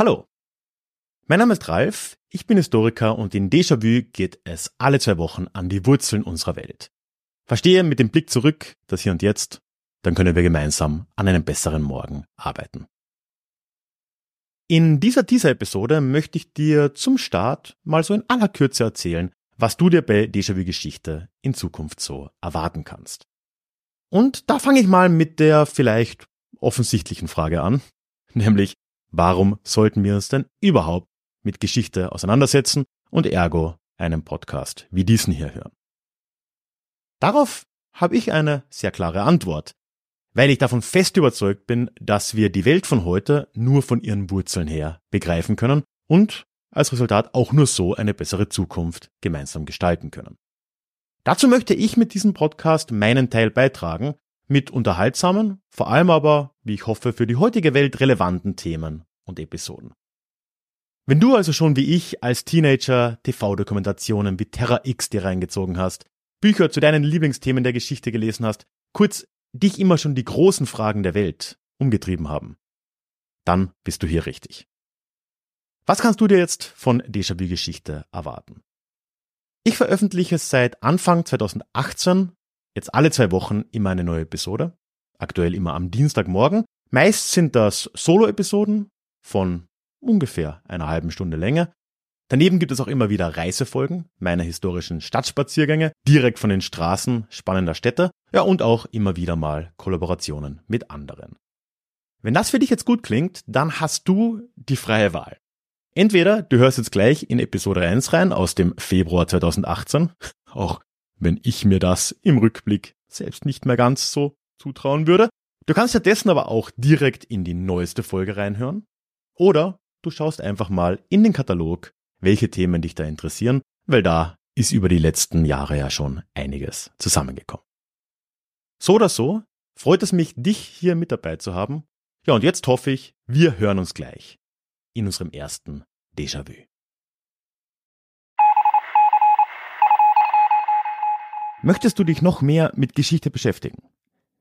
Hallo, mein Name ist Ralf, ich bin Historiker und in Déjà-vu geht es alle zwei Wochen an die Wurzeln unserer Welt. Verstehe mit dem Blick zurück das Hier und Jetzt, dann können wir gemeinsam an einem besseren Morgen arbeiten. In dieser Teaser-Episode möchte ich dir zum Start mal so in aller Kürze erzählen, was du dir bei Déjà-vu-Geschichte in Zukunft so erwarten kannst. Und da fange ich mal mit der vielleicht offensichtlichen Frage an, nämlich warum sollten wir uns denn überhaupt mit Geschichte auseinandersetzen und ergo einen Podcast wie diesen hier hören? Darauf habe ich eine sehr klare Antwort, weil ich davon fest überzeugt bin, dass wir die Welt von heute nur von ihren Wurzeln her begreifen können und als Resultat auch nur so eine bessere Zukunft gemeinsam gestalten können. Dazu möchte ich mit diesem Podcast meinen Teil beitragen mit unterhaltsamen, vor allem aber, wie ich hoffe, für die heutige Welt relevanten Themen und Episoden. Wenn du also schon wie ich als Teenager TV-Dokumentationen wie Terra X dir reingezogen hast, Bücher zu deinen Lieblingsthemen der Geschichte gelesen hast, kurz dich immer schon die großen Fragen der Welt umgetrieben haben, dann bist du hier richtig. Was kannst du dir jetzt von Déjà-vu-Geschichte erwarten? Ich veröffentliche seit Anfang 2018 jetzt alle zwei Wochen immer eine neue Episode. Aktuell immer am Dienstagmorgen. Meist sind das Solo-Episoden von ungefähr einer halben Stunde Länge. Daneben gibt es auch immer wieder Reisefolgen meiner historischen Stadtspaziergänge direkt von den Straßen spannender Städte. Ja, und auch immer wieder mal Kollaborationen mit anderen. Wenn das für dich jetzt gut klingt, dann hast du die freie Wahl. Entweder du hörst jetzt gleich in Episode 1 rein aus dem Februar 2018, auch wenn ich mir das im Rückblick selbst nicht mehr ganz so zutrauen würde. Du kannst stattdessen aber auch direkt in die neueste Folge reinhören. Oder du schaust einfach mal in den Katalog, welche Themen dich da interessieren, weil da ist über die letzten Jahre ja schon einiges zusammengekommen. So oder so freut es mich, dich hier mit dabei zu haben. Ja, und jetzt hoffe ich, wir hören uns gleich in unserem ersten Déjà-vu. Möchtest du dich noch mehr mit Geschichte beschäftigen?